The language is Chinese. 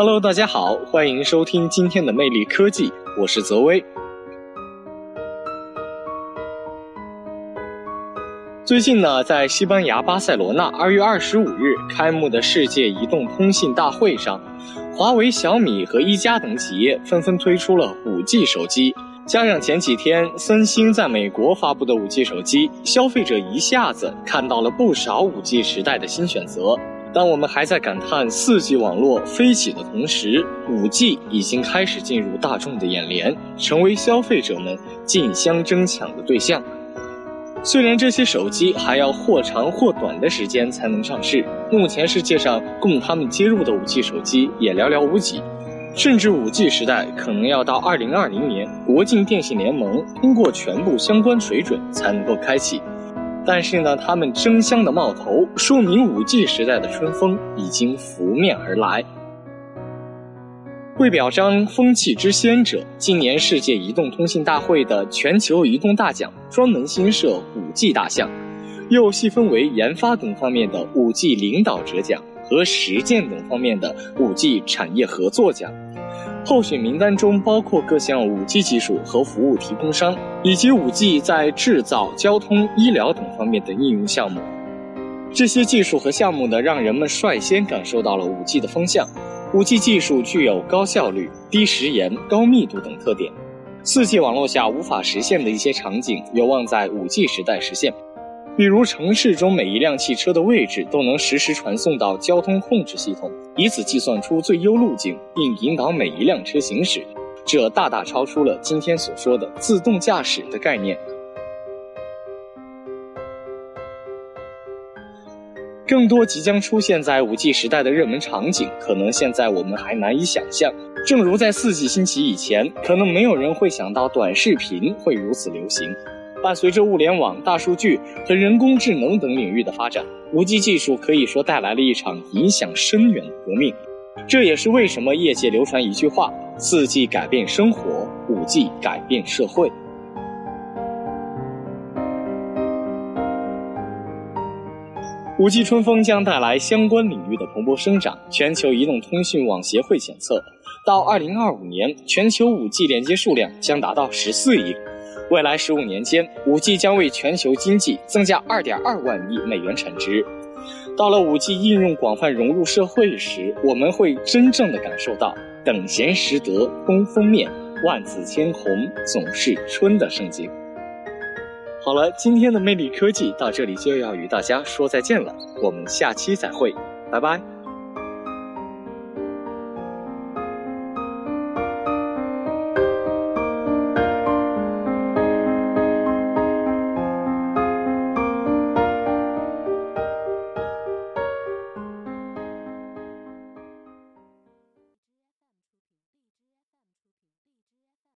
Hello，大家好，欢迎收听今天的魅力科技，我是泽威。最近呢，在西班牙巴塞罗那二月二十五日开幕的世界移动通信大会上，华为、小米和一加等企业纷纷推出了五 G 手机。加上前几天三星在美国发布的五 G 手机，消费者一下子看到了不少五 G 时代的新选择。当我们还在感叹四 G 网络飞起的同时，五 G 已经开始进入大众的眼帘，成为消费者们竞相争抢的对象。虽然这些手机还要或长或短的时间才能上市，目前世界上供他们接入的五 G 手机也寥寥无几，甚至五 G 时代可能要到二零二零年，国境电信联盟通过全部相关水准才能够开启。但是呢，他们争相的冒头，说明五 G 时代的春风已经拂面而来。为表彰风气之先者，今年世界移动通信大会的全球移动大奖专门新设五 G 大项，又细分为研发等方面的五 G 领导者奖和实践等方面的五 G 产业合作奖。候选名单中包括各项五 G 技术和服务提供商，以及五 G 在制造、交通、医疗等方面的应用项目。这些技术和项目呢，让人们率先感受到了五 G 的风向。五 G 技术具有高效率、低时延、高密度等特点，四 G 网络下无法实现的一些场景，有望在五 G 时代实现。比如城市中每一辆汽车的位置都能实时传送到交通控制系统，以此计算出最优路径，并引导每一辆车行驶。这大大超出了今天所说的自动驾驶的概念。更多即将出现在五 G 时代的热门场景，可能现在我们还难以想象。正如在四 G 兴起以前，可能没有人会想到短视频会如此流行。伴随着物联网、大数据和人工智能等领域的发展，五 G 技术可以说带来了一场影响深远的革命。这也是为什么业界流传一句话：“四 G 改变生活，五 G 改变社会。”五 G 春风将带来相关领域的蓬勃生长。全球移动通讯网协会检测，到2025年，全球五 G 连接数量将达到14亿。未来15年间，五 G 将为全球经济增加2.2万亿美元产值。到了五 G 应用广泛融入社会时，我们会真正的感受到“等闲识得东风面，万紫千红总是春”的盛景。好了，今天的魅力科技到这里就要与大家说再见了，我们下期再会，拜拜。